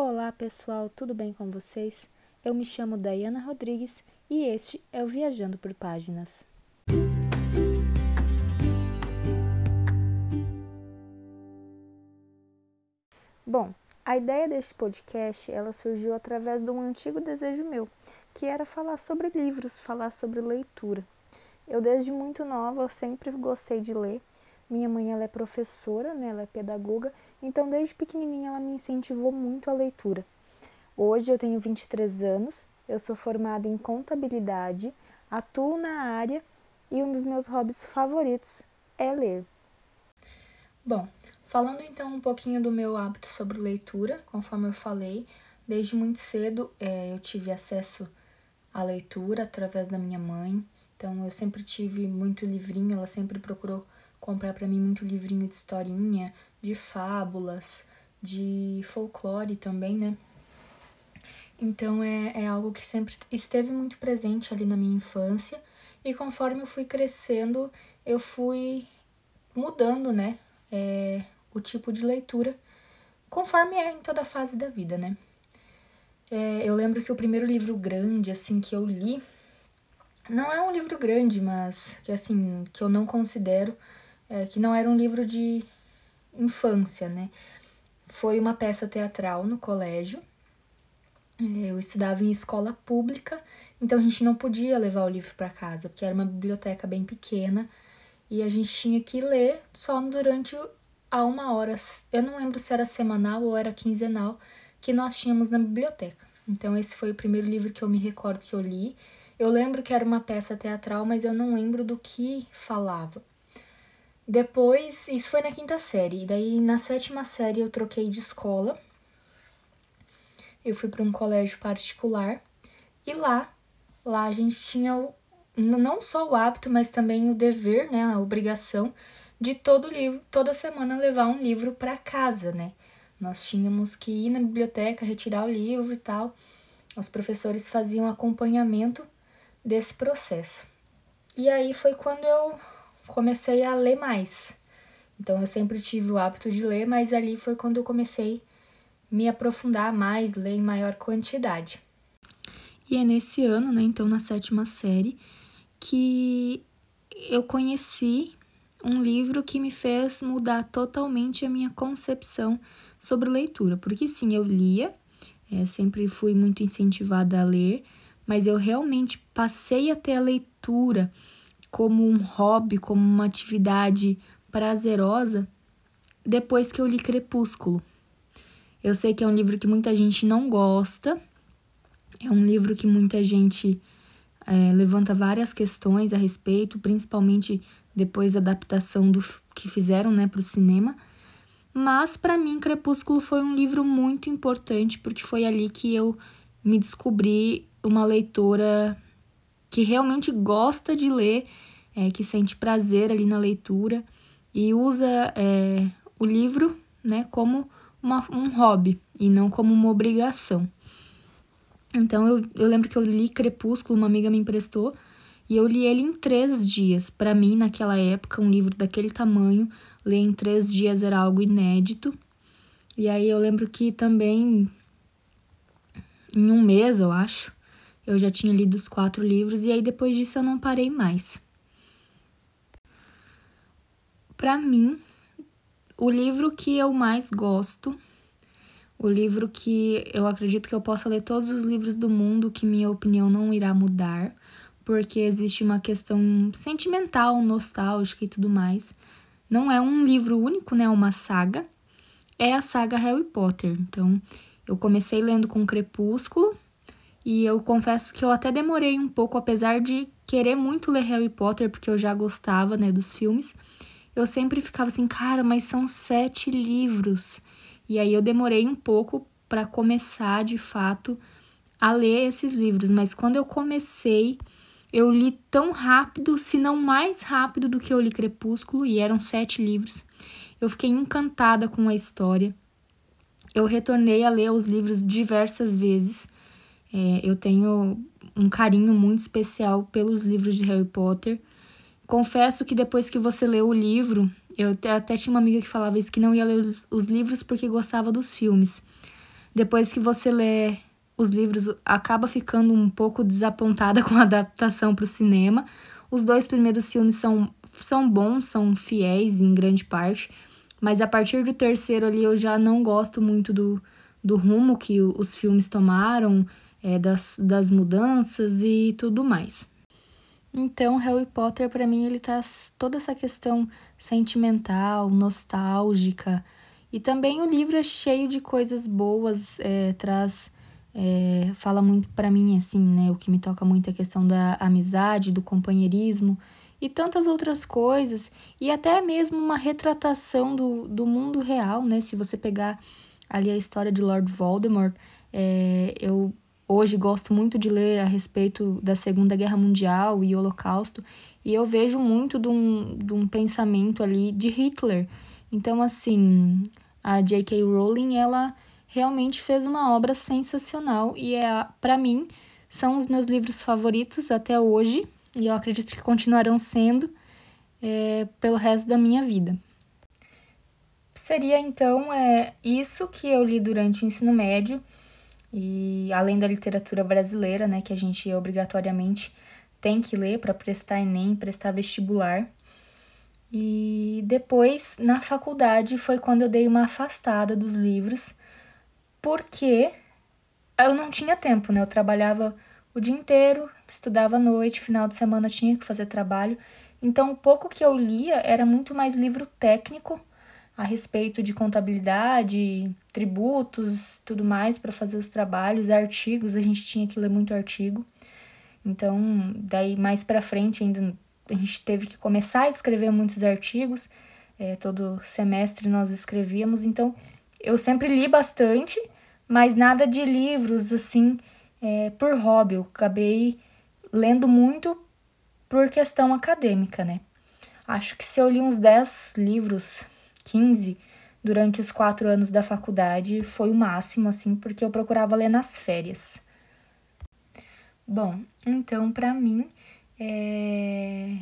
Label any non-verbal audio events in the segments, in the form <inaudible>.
Olá pessoal, tudo bem com vocês? Eu me chamo Dayana Rodrigues e este é o Viajando por Páginas. Bom, a ideia deste podcast ela surgiu através de um antigo desejo meu, que era falar sobre livros, falar sobre leitura. Eu desde muito nova eu sempre gostei de ler minha mãe ela é professora, né? ela é pedagoga, então desde pequenininha ela me incentivou muito a leitura. Hoje eu tenho 23 anos, eu sou formada em contabilidade, atuo na área e um dos meus hobbies favoritos é ler. Bom, falando então um pouquinho do meu hábito sobre leitura, conforme eu falei, desde muito cedo é, eu tive acesso à leitura através da minha mãe, então eu sempre tive muito livrinho, ela sempre procurou comprar para mim muito livrinho de historinha, de fábulas, de folclore também, né? Então é, é algo que sempre esteve muito presente ali na minha infância e conforme eu fui crescendo, eu fui mudando, né? É, o tipo de leitura, conforme é em toda fase da vida, né? É, eu lembro que o primeiro livro grande, assim, que eu li, não é um livro grande, mas que, assim, que eu não considero é, que não era um livro de infância, né? Foi uma peça teatral no colégio. Eu estudava em escola pública, então a gente não podia levar o livro para casa, porque era uma biblioteca bem pequena e a gente tinha que ler só durante a uma hora. Eu não lembro se era semanal ou era quinzenal que nós tínhamos na biblioteca. Então esse foi o primeiro livro que eu me recordo que eu li. Eu lembro que era uma peça teatral, mas eu não lembro do que falava. Depois, isso foi na quinta série. E daí, na sétima série, eu troquei de escola. Eu fui para um colégio particular. E lá, lá a gente tinha o, não só o hábito, mas também o dever, né, a obrigação de todo livro, toda semana levar um livro para casa, né? Nós tínhamos que ir na biblioteca, retirar o livro e tal. Os professores faziam acompanhamento desse processo. E aí foi quando eu comecei a ler mais. Então eu sempre tive o hábito de ler, mas ali foi quando eu comecei a me aprofundar mais, ler em maior quantidade. E é nesse ano, né, então na sétima série, que eu conheci um livro que me fez mudar totalmente a minha concepção sobre leitura. Porque sim, eu lia, é, sempre fui muito incentivada a ler, mas eu realmente passei a ter a leitura como um hobby, como uma atividade prazerosa depois que eu li Crepúsculo. Eu sei que é um livro que muita gente não gosta, é um livro que muita gente é, levanta várias questões a respeito, principalmente depois da adaptação do que fizeram né, para o cinema. Mas para mim, Crepúsculo foi um livro muito importante porque foi ali que eu me descobri uma leitora que realmente gosta de ler, é, que sente prazer ali na leitura e usa é, o livro né, como uma, um hobby e não como uma obrigação. Então eu, eu lembro que eu li Crepúsculo, uma amiga me emprestou, e eu li ele em três dias. Para mim, naquela época, um livro daquele tamanho, ler em três dias era algo inédito. E aí eu lembro que também, em um mês, eu acho, eu já tinha lido os quatro livros e aí depois disso eu não parei mais. Para mim, o livro que eu mais gosto, o livro que eu acredito que eu possa ler todos os livros do mundo, que minha opinião não irá mudar, porque existe uma questão sentimental, nostálgica e tudo mais. Não é um livro único, né? É uma saga. É a saga Harry Potter. Então, eu comecei lendo com Crepúsculo, e eu confesso que eu até demorei um pouco, apesar de querer muito ler Harry Potter, porque eu já gostava, né, dos filmes. Eu sempre ficava assim, cara, mas são sete livros. E aí eu demorei um pouco para começar, de fato, a ler esses livros. Mas quando eu comecei, eu li tão rápido, se não mais rápido do que eu li Crepúsculo, e eram sete livros. Eu fiquei encantada com a história. Eu retornei a ler os livros diversas vezes. É, eu tenho um carinho muito especial pelos livros de Harry Potter. Confesso que depois que você lê o livro, eu até tinha uma amiga que falava isso, que não ia ler os livros porque gostava dos filmes. depois que você lê os livros, acaba ficando um pouco desapontada <laughs> com a adaptação para o cinema. Os dois primeiros filmes são, são bons, são fiéis em grande parte, mas a partir do terceiro ali eu já não gosto muito do, do rumo que os filmes tomaram, é, das, das mudanças e tudo mais. Então, Harry Potter, para mim, ele tá toda essa questão sentimental, nostálgica. E também o livro é cheio de coisas boas, é, traz. É, fala muito para mim, assim, né? O que me toca muito é a questão da amizade, do companheirismo e tantas outras coisas. E até mesmo uma retratação do, do mundo real, né? Se você pegar ali a história de Lord Voldemort, é, eu Hoje gosto muito de ler a respeito da Segunda Guerra Mundial e Holocausto, e eu vejo muito de um, de um pensamento ali de Hitler. Então, assim, a J.K. Rowling, ela realmente fez uma obra sensacional e é para mim são os meus livros favoritos até hoje e eu acredito que continuarão sendo é, pelo resto da minha vida. Seria então é, isso que eu li durante o ensino médio. E além da literatura brasileira, né, que a gente obrigatoriamente tem que ler para prestar ENEM, prestar vestibular. E depois, na faculdade, foi quando eu dei uma afastada dos livros, porque eu não tinha tempo, né? Eu trabalhava o dia inteiro, estudava à noite, final de semana tinha que fazer trabalho. Então, o pouco que eu lia era muito mais livro técnico a respeito de contabilidade, tributos, tudo mais para fazer os trabalhos, artigos, a gente tinha que ler muito artigo. Então, daí mais para frente ainda a gente teve que começar a escrever muitos artigos. É, todo semestre nós escrevíamos, então eu sempre li bastante, mas nada de livros assim é, por hobby. Eu acabei lendo muito por questão acadêmica, né? Acho que se eu li uns 10 livros 15, durante os quatro anos da faculdade, foi o máximo, assim, porque eu procurava ler nas férias. Bom, então, para mim, é...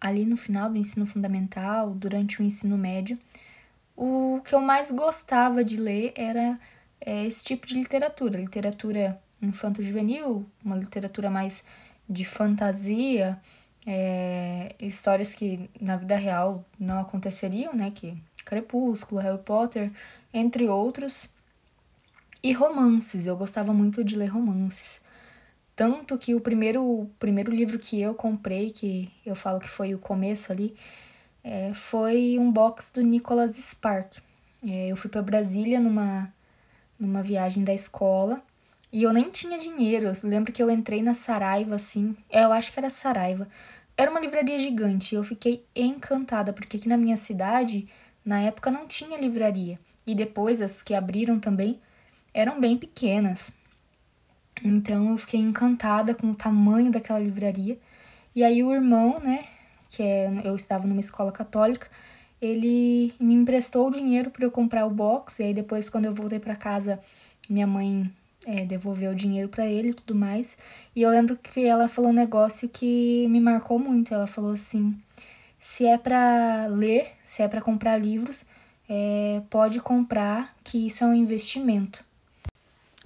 ali no final do ensino fundamental, durante o ensino médio, o que eu mais gostava de ler era é, esse tipo de literatura, literatura infanto-juvenil, uma literatura mais de fantasia, é, histórias que na vida real não aconteceriam, né? Que Crepúsculo, Harry Potter, entre outros. E romances, eu gostava muito de ler romances. Tanto que o primeiro, o primeiro livro que eu comprei, que eu falo que foi o começo ali, é, foi um box do Nicholas Spark. É, eu fui para Brasília numa, numa viagem da escola e eu nem tinha dinheiro. Eu lembro que eu entrei na Saraiva, assim. É, eu acho que era Saraiva. Era uma livraria gigante e eu fiquei encantada, porque aqui na minha cidade na época não tinha livraria e depois as que abriram também eram bem pequenas. Então eu fiquei encantada com o tamanho daquela livraria. E aí o irmão, né, que é, eu estava numa escola católica, ele me emprestou o dinheiro para eu comprar o box. E aí depois quando eu voltei para casa, minha mãe é, devolveu o dinheiro para ele e tudo mais. E eu lembro que ela falou um negócio que me marcou muito. Ela falou assim: se é para ler, se é para comprar livros, é, pode comprar, que isso é um investimento.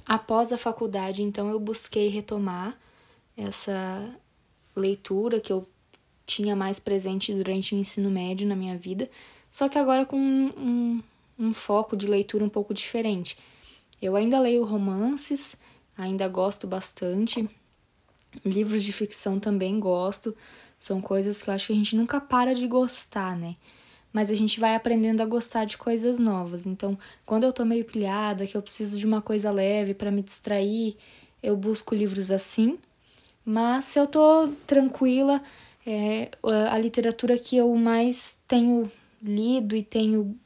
Após a faculdade, então, eu busquei retomar essa leitura que eu tinha mais presente durante o ensino médio na minha vida, só que agora com um, um, um foco de leitura um pouco diferente. Eu ainda leio romances, ainda gosto bastante, livros de ficção também gosto, são coisas que eu acho que a gente nunca para de gostar, né? Mas a gente vai aprendendo a gostar de coisas novas. Então, quando eu tô meio pilhada, que eu preciso de uma coisa leve para me distrair, eu busco livros assim. Mas se eu tô tranquila, é, a literatura que eu mais tenho lido e tenho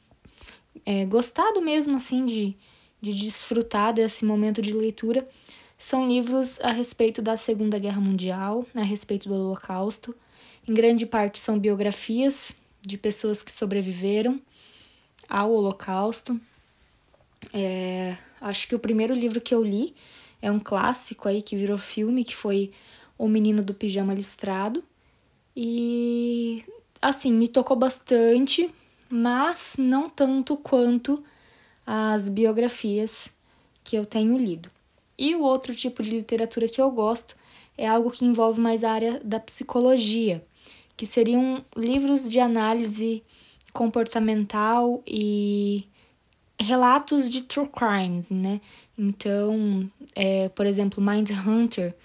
é, gostado mesmo assim de, de desfrutar desse momento de leitura são livros a respeito da Segunda Guerra Mundial, a respeito do Holocausto. Em grande parte são biografias de pessoas que sobreviveram ao Holocausto. É, acho que o primeiro livro que eu li é um clássico aí que virou filme, que foi O Menino do Pijama Listrado. E assim, me tocou bastante, mas não tanto quanto as biografias que eu tenho lido. E o outro tipo de literatura que eu gosto é algo que envolve mais a área da psicologia, que seriam livros de análise comportamental e relatos de true crimes, né? Então, é, por exemplo, Mind Hunter,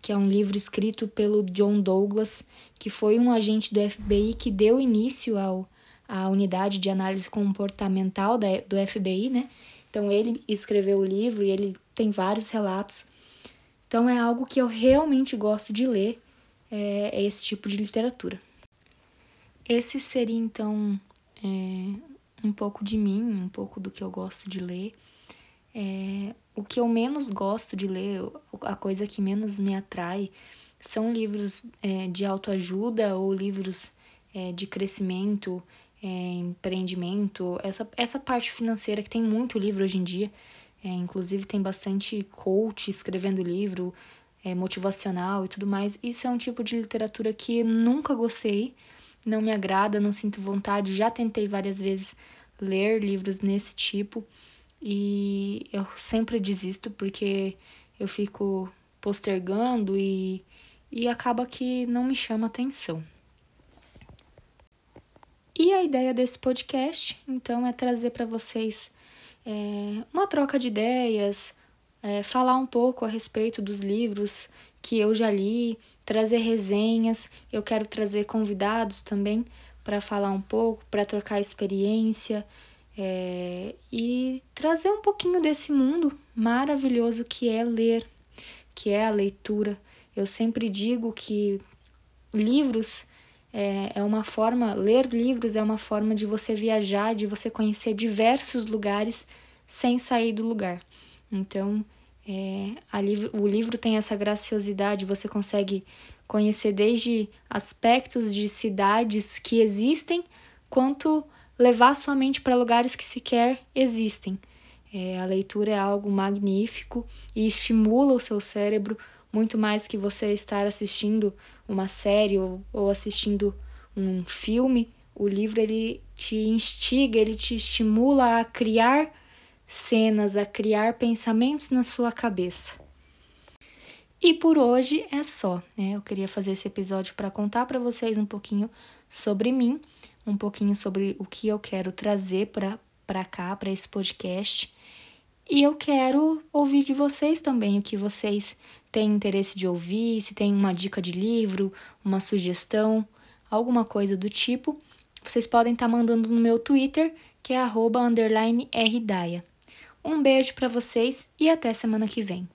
que é um livro escrito pelo John Douglas, que foi um agente do FBI que deu início ao, à unidade de análise comportamental da, do FBI, né? Então, ele escreveu o livro e ele tem vários relatos. Então, é algo que eu realmente gosto de ler, é, é esse tipo de literatura. Esse seria, então, é, um pouco de mim, um pouco do que eu gosto de ler. É, o que eu menos gosto de ler, a coisa que menos me atrai, são livros é, de autoajuda ou livros é, de crescimento, é, empreendimento, essa, essa parte financeira que tem muito livro hoje em dia. É, inclusive tem bastante coach escrevendo livro, é, motivacional e tudo mais. Isso é um tipo de literatura que nunca gostei não me agrada, não sinto vontade. Já tentei várias vezes ler livros nesse tipo e eu sempre desisto porque eu fico postergando e, e acaba que não me chama atenção. E a ideia desse podcast, então, é trazer para vocês é, uma troca de ideias, é, falar um pouco a respeito dos livros que eu já li, trazer resenhas. Eu quero trazer convidados também para falar um pouco, para trocar experiência é, e trazer um pouquinho desse mundo maravilhoso que é ler, que é a leitura. Eu sempre digo que livros é, é uma forma, ler livros é uma forma de você viajar, de você conhecer diversos lugares sem sair do lugar. Então, é, livro, o livro tem essa graciosidade, você consegue conhecer desde aspectos de cidades que existem, quanto levar sua mente para lugares que sequer existem. É, a leitura é algo magnífico e estimula o seu cérebro muito mais que você estar assistindo uma série ou, ou assistindo um filme. O livro ele te instiga, ele te estimula a criar cenas, a criar pensamentos na sua cabeça. E por hoje é só, né? Eu queria fazer esse episódio para contar para vocês um pouquinho sobre mim, um pouquinho sobre o que eu quero trazer para cá, para esse podcast. E eu quero ouvir de vocês também o que vocês têm interesse de ouvir, se tem uma dica de livro, uma sugestão, alguma coisa do tipo. Vocês podem estar tá mandando no meu Twitter, que é rdaia. Um beijo para vocês e até semana que vem.